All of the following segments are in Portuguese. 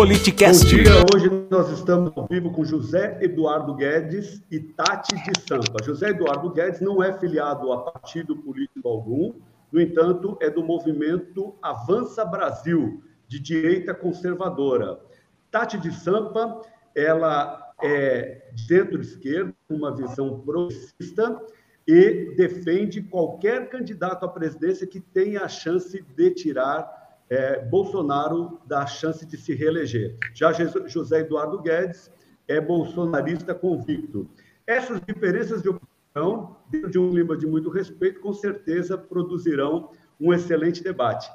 Politicast. Bom dia, hoje nós estamos ao vivo com José Eduardo Guedes e Tati de Sampa. José Eduardo Guedes não é filiado a partido político algum, no entanto, é do movimento Avança Brasil, de direita conservadora. Tati de Sampa, ela é centro-esquerda, uma visão progressista e defende qualquer candidato à presidência que tenha a chance de tirar é, Bolsonaro dá chance de se reeleger. Já José Eduardo Guedes é bolsonarista convicto. Essas diferenças de opinião, dentro de um clima de muito respeito, com certeza produzirão um excelente debate.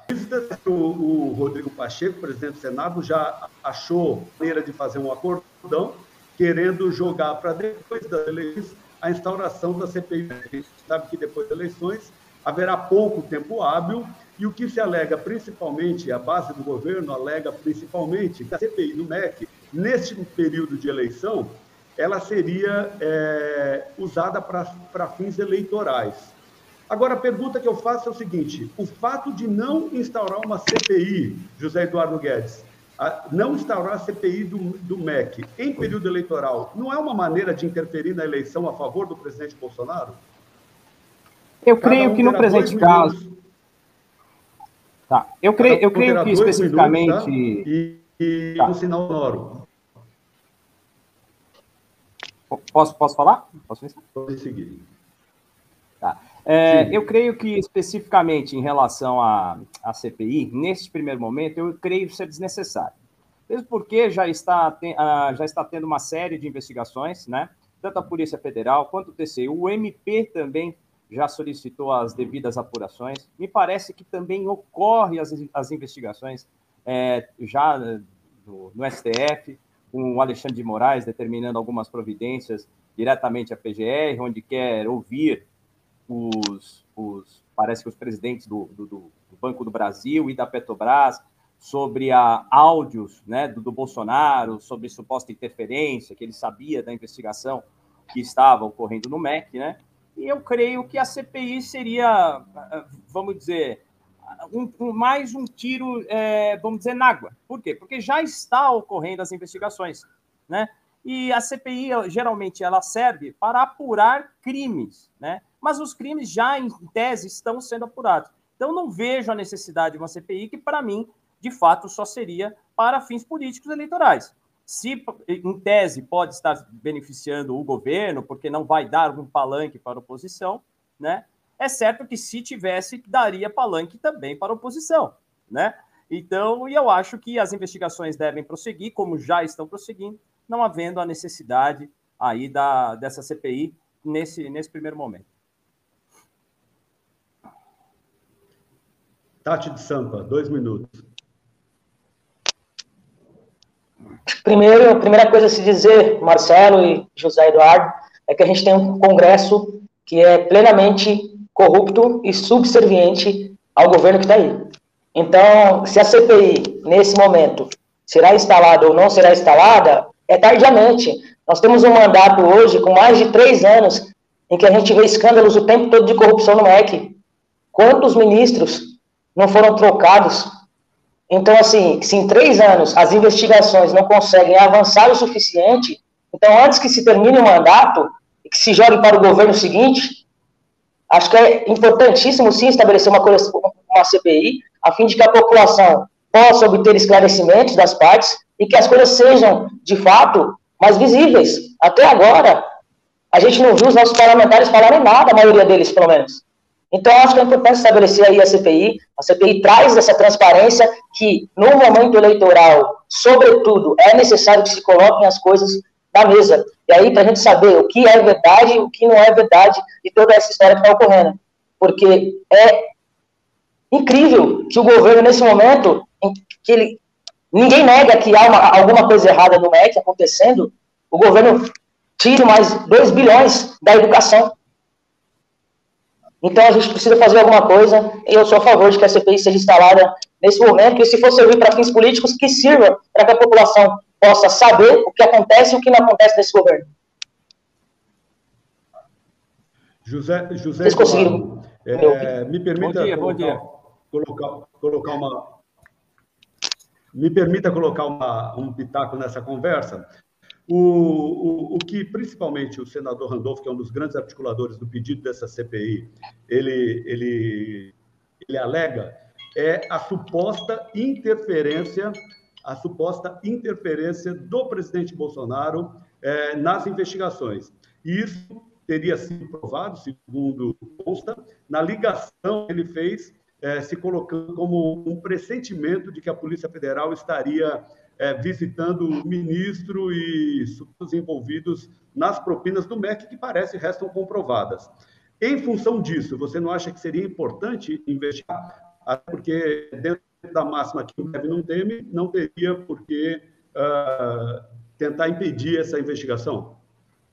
O, o Rodrigo Pacheco, presidente do Senado, já achou maneira de fazer um acordão, querendo jogar para depois das eleições a instauração da CPI. A gente sabe que depois das eleições haverá pouco tempo hábil e o que se alega principalmente, a base do governo alega principalmente que a CPI do MEC, neste período de eleição, ela seria é, usada para fins eleitorais. Agora, a pergunta que eu faço é o seguinte: o fato de não instaurar uma CPI, José Eduardo Guedes, a, não instaurar a CPI do, do MEC em período eleitoral, não é uma maneira de interferir na eleição a favor do presidente Bolsonaro? Eu creio um que no presente caso. Tá. Eu creio, eu creio que especificamente. Minutos, tá? E, e tá. um sinal sonoro. Posso, posso falar? Posso pensar? Pode seguir. Tá. É, eu creio que especificamente em relação à, à CPI, neste primeiro momento, eu creio ser desnecessário. Mesmo porque já está, uh, já está tendo uma série de investigações, né? Tanto a Polícia Federal quanto o TCU, o MP também já solicitou as devidas apurações. Me parece que também ocorre as, as investigações é, já no, no, STF, com o Alexandre de Moraes determinando algumas providências diretamente à PGR, onde quer ouvir os, os parece que os presidentes do, do, do, Banco do Brasil e da Petrobras sobre a áudios né, do, do Bolsonaro, sobre suposta interferência, que ele sabia da investigação que estava ocorrendo no MEC, né? E eu creio que a CPI seria, vamos dizer, um, um, mais um tiro, é, vamos dizer, na água. Por quê? Porque já está ocorrendo as investigações, né? E a CPI, geralmente, ela serve para apurar crimes, né? Mas os crimes já, em tese, estão sendo apurados. Então, não vejo a necessidade de uma CPI que, para mim, de fato, só seria para fins políticos eleitorais se em tese pode estar beneficiando o governo, porque não vai dar um palanque para a oposição, né? É certo que se tivesse, daria palanque também para a oposição, né? Então, e eu acho que as investigações devem prosseguir, como já estão prosseguindo, não havendo a necessidade aí da, dessa CPI nesse, nesse primeiro momento. Tati de Sampa, dois minutos. Primeiro, a primeira coisa a se dizer, Marcelo e José Eduardo, é que a gente tem um Congresso que é plenamente corrupto e subserviente ao governo que está aí. Então, se a CPI, nesse momento, será instalada ou não será instalada, é tardiamente. Nós temos um mandato hoje com mais de três anos em que a gente vê escândalos o tempo todo de corrupção no MEC. Quantos ministros não foram trocados então, assim, se em três anos as investigações não conseguem avançar o suficiente, então antes que se termine o mandato e que se jogue para o governo seguinte, acho que é importantíssimo sim estabelecer uma, uma CPI, a fim de que a população possa obter esclarecimentos das partes e que as coisas sejam, de fato, mais visíveis. Até agora, a gente não viu os nossos parlamentares falarem nada, a maioria deles, pelo menos. Então, acho que é importante estabelecer aí a CPI. A CPI traz essa transparência que, no momento eleitoral, sobretudo, é necessário que se coloquem as coisas na mesa. E aí, para a gente saber o que é verdade e o que não é verdade de toda essa história que está ocorrendo. Porque é incrível que o governo, nesse momento, que ele, ninguém nega que há uma, alguma coisa errada no MEC acontecendo, o governo tire mais 2 bilhões da educação. Então a gente precisa fazer alguma coisa e eu sou a favor de que a CPI seja instalada nesse momento e se for servir para fins políticos, que sirva para que a população possa saber o que acontece e o que não acontece nesse governo. José, José Vocês conseguiram? É, me permita bom dia, colocar, bom dia. Colocar, colocar uma me permita colocar uma, um pitaco nessa conversa. O, o, o, que principalmente o senador Randolph, que é um dos grandes articuladores do pedido dessa CPI, ele, ele, ele alega é a suposta interferência, a suposta interferência do presidente Bolsonaro é, nas investigações. E isso teria sido provado, segundo consta, na ligação que ele fez, é, se colocando como um pressentimento de que a Polícia Federal estaria é, visitando o ministro e os envolvidos nas propinas do MEC, que parece restam comprovadas. Em função disso, você não acha que seria importante investigar? Até porque, dentro da máxima que o MEC não teme, não teria por que uh, tentar impedir essa investigação?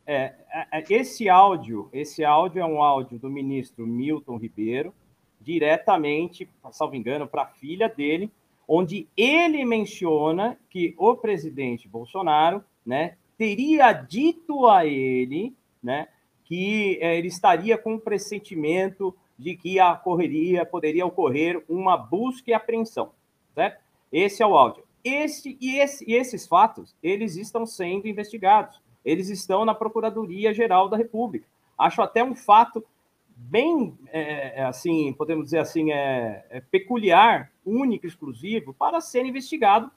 É, é, é, esse áudio, esse áudio é um áudio do ministro Milton Ribeiro, diretamente, salvo engano, para a filha dele, onde ele menciona que o presidente Bolsonaro, né, teria dito a ele, né, que é, ele estaria com um pressentimento de que ocorreria, poderia ocorrer uma busca e apreensão, certo? Esse é o áudio. Esse e, esse e esses fatos, eles estão sendo investigados. Eles estão na Procuradoria Geral da República. Acho até um fato bem, é, é, assim, podemos dizer assim, é, é, peculiar, único, exclusivo, para ser investigado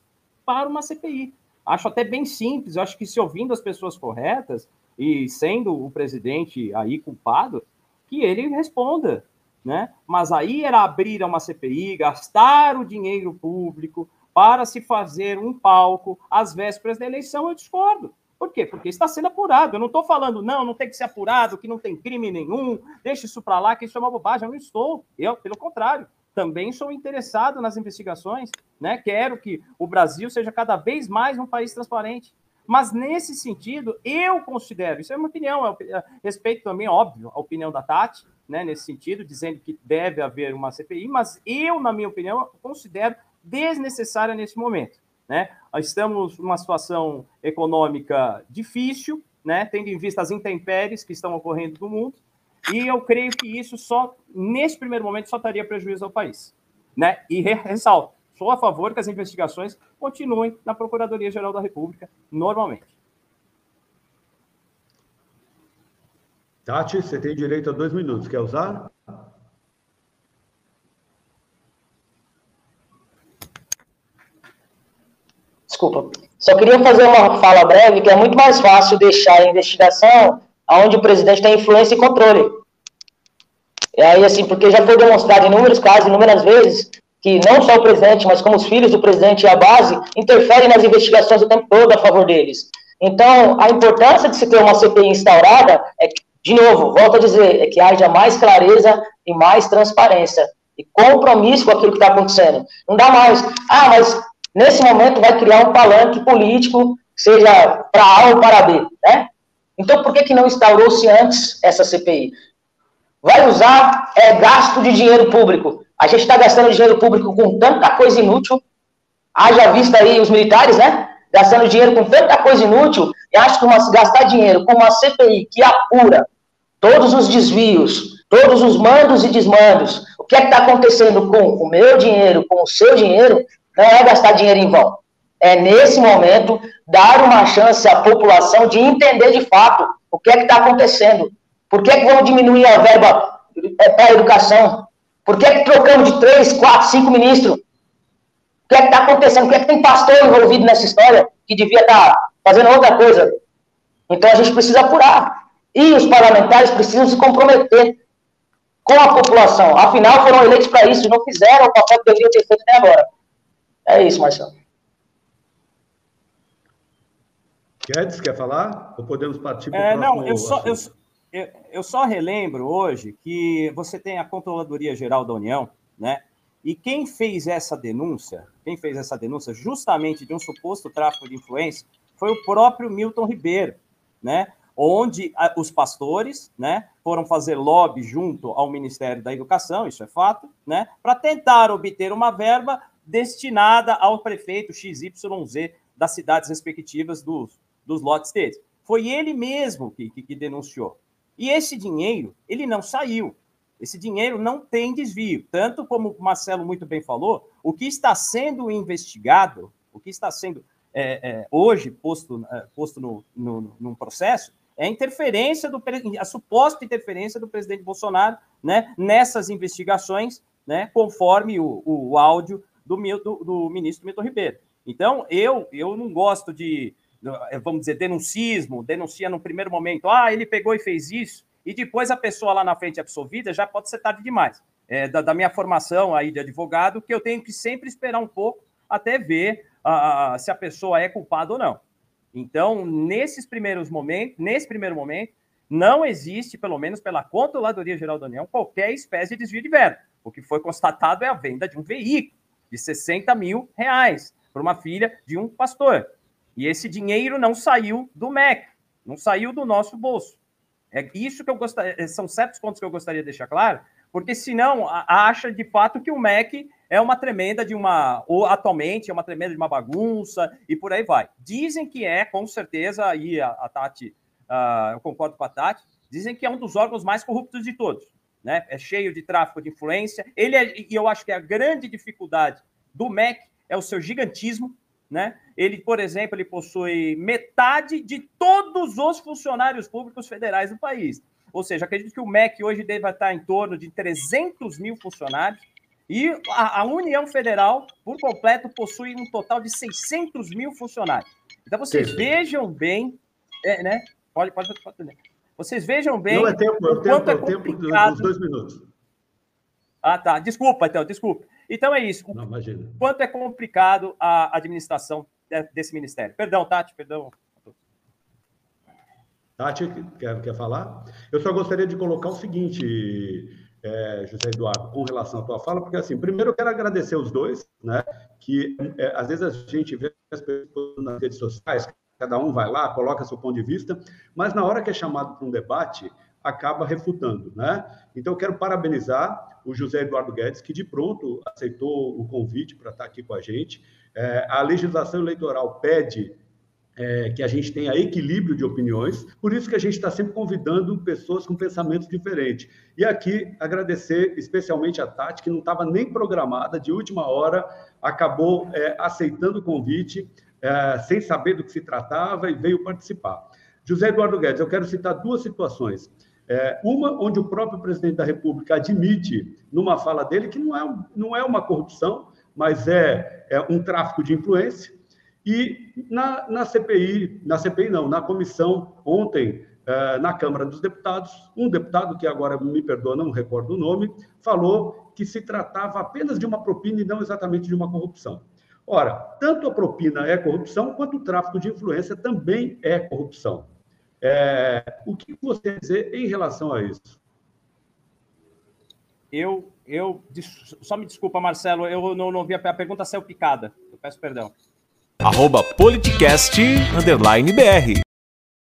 para uma CPI. Acho até bem simples, acho que se ouvindo as pessoas corretas e sendo o presidente aí culpado, que ele responda, né? Mas aí era abrir uma CPI, gastar o dinheiro público para se fazer um palco às vésperas da eleição, eu discordo. Por quê? Porque está sendo apurado. Eu não estou falando, não, não tem que ser apurado, que não tem crime nenhum, deixe isso para lá, que isso é uma bobagem. Eu não estou. Eu, pelo contrário, também sou interessado nas investigações, né? Quero que o Brasil seja cada vez mais um país transparente. Mas nesse sentido, eu considero, isso é uma opinião, é, é, respeito também, óbvio, a opinião da Tati, né, nesse sentido, dizendo que deve haver uma CPI, mas eu, na minha opinião, considero desnecessária nesse momento. Né? Estamos numa situação econômica difícil, né? tendo em vista as intempéries que estão ocorrendo no mundo, e eu creio que isso só, nesse primeiro momento, só traria prejuízo ao país. Né? E ressalto, sou a favor que as investigações continuem na Procuradoria-Geral da República, normalmente. Tati, você tem direito a dois minutos. Quer usar? Desculpa. Só queria fazer uma fala breve, que é muito mais fácil deixar a investigação onde o presidente tem influência e controle. E aí, assim, porque já foi demonstrado em inúmeros casos, inúmeras vezes, que não só o presidente, mas como os filhos do presidente e a base, interferem nas investigações o tempo todo a favor deles. Então, a importância de se ter uma CPI instaurada é que, de novo, volto a dizer, é que haja mais clareza e mais transparência e compromisso com aquilo que está acontecendo. Não dá mais, ah, mas nesse momento vai criar um palanque político, seja para A ou para B, né? Então, por que, que não instaurou-se antes essa CPI? Vai usar é, gasto de dinheiro público. A gente está gastando dinheiro público com tanta coisa inútil. Haja vista aí os militares, né? Gastando dinheiro com tanta coisa inútil. E acho que uma, gastar dinheiro com uma CPI que apura todos os desvios, todos os mandos e desmandos, o que é que está acontecendo com o meu dinheiro, com o seu dinheiro, não é gastar dinheiro em vão. É, nesse momento, dar uma chance à população de entender de fato o que é que está acontecendo. Por que, é que vamos diminuir a verba é, para a educação? Por que, é que trocamos de três, quatro, cinco ministros? O que é que está acontecendo? Por que, é que tem pastor envolvido nessa história que devia estar tá fazendo outra coisa? Então a gente precisa apurar. E os parlamentares precisam se comprometer com a população. Afinal, foram eleitos para isso não fizeram o papel que deveriam ter feito até agora. É isso, Marcelo. Guedes, quer falar? Ou podemos partir para o é, Não, eu só, eu, eu, eu só relembro hoje que você tem a Controladoria Geral da União, né? E quem fez essa denúncia, quem fez essa denúncia justamente de um suposto tráfico de influência, foi o próprio Milton Ribeiro, né? Onde os pastores, né, foram fazer lobby junto ao Ministério da Educação, isso é fato, né, para tentar obter uma verba destinada ao prefeito XYZ das cidades respectivas dos, dos lotes deles. Foi ele mesmo que, que, que denunciou. E esse dinheiro, ele não saiu. Esse dinheiro não tem desvio. Tanto como o Marcelo muito bem falou, o que está sendo investigado O que está sendo é, é, hoje posto, é, posto no, no, num processo é a interferência do a suposta interferência do presidente Bolsonaro né, nessas investigações, né, conforme o, o áudio do, do, do ministro Milton Ribeiro. Então, eu, eu não gosto de, vamos dizer, denuncismo, denuncia no primeiro momento, ah, ele pegou e fez isso, e depois a pessoa lá na frente absolvida, já pode ser tarde demais. É, da, da, minha formação aí de advogado, que eu tenho que sempre esperar um pouco até ver uh, se a pessoa é culpada ou não. Então, nesses primeiros momentos, nesse primeiro momento, não existe, pelo menos pela Controladoria Geral da União, qualquer espécie de desvio de verba. O que foi constatado é a venda de um veículo de 60 mil reais para uma filha de um pastor. E esse dinheiro não saiu do MEC, não saiu do nosso bolso. É isso que eu gostaria, é, são certos pontos que eu gostaria de deixar claro, porque senão acha de fato que o MEC é uma tremenda de uma, ou atualmente é uma tremenda de uma bagunça e por aí vai. Dizem que é, com certeza, aí a, a Tati, uh, eu concordo com a Tati, dizem que é um dos órgãos mais corruptos de todos, né? É cheio de tráfico de influência. Ele é, e eu acho que a grande dificuldade do MEC é o seu gigantismo, né? Ele, por exemplo, ele possui metade de todos os funcionários públicos federais do país. Ou seja, acredito que o MEC hoje deve estar em torno de 300 mil funcionários e a, a União Federal, por completo, possui um total de 600 mil funcionários. Então, vocês Sim. vejam bem, é, né? Pode, pode, pode, pode, Vocês vejam bem Não, é tempo, é o tempo, é complicado. Tempo dos dois minutos. Ah, tá. Desculpa, então, desculpa. Então é isso. Não, imagina. Quanto é complicado a administração desse ministério. Perdão, Tati, perdão. Tati, quer, quer falar? Eu só gostaria de colocar o seguinte, é, José Eduardo, com relação à tua fala, porque assim, primeiro eu quero agradecer os dois, né? Que é, às vezes a gente vê as pessoas nas redes sociais, cada um vai lá, coloca seu ponto de vista, mas na hora que é chamado para um debate, acaba refutando, né? Então, eu quero parabenizar o José Eduardo Guedes, que de pronto aceitou o convite para estar aqui com a gente. É, a legislação eleitoral pede é, que a gente tenha equilíbrio de opiniões, por isso que a gente está sempre convidando pessoas com pensamentos diferentes. E aqui, agradecer especialmente a Tati, que não estava nem programada, de última hora, acabou é, aceitando o convite, é, sem saber do que se tratava, e veio participar. José Eduardo Guedes, eu quero citar duas situações. É, uma onde o próprio presidente da República admite, numa fala dele, que não é, não é uma corrupção, mas é, é um tráfico de influência. E na, na CPI, na CPI não, na comissão, ontem, é, na Câmara dos Deputados, um deputado, que agora me perdoa, não recordo o nome, falou que se tratava apenas de uma propina e não exatamente de uma corrupção. Ora, tanto a propina é corrupção, quanto o tráfico de influência também é corrupção. É, o que você quer dizer em relação a isso? Eu, eu, só me desculpa, Marcelo, eu não, não vi a, a pergunta saiu picada. Eu peço perdão. Arroba politicast, underline BR.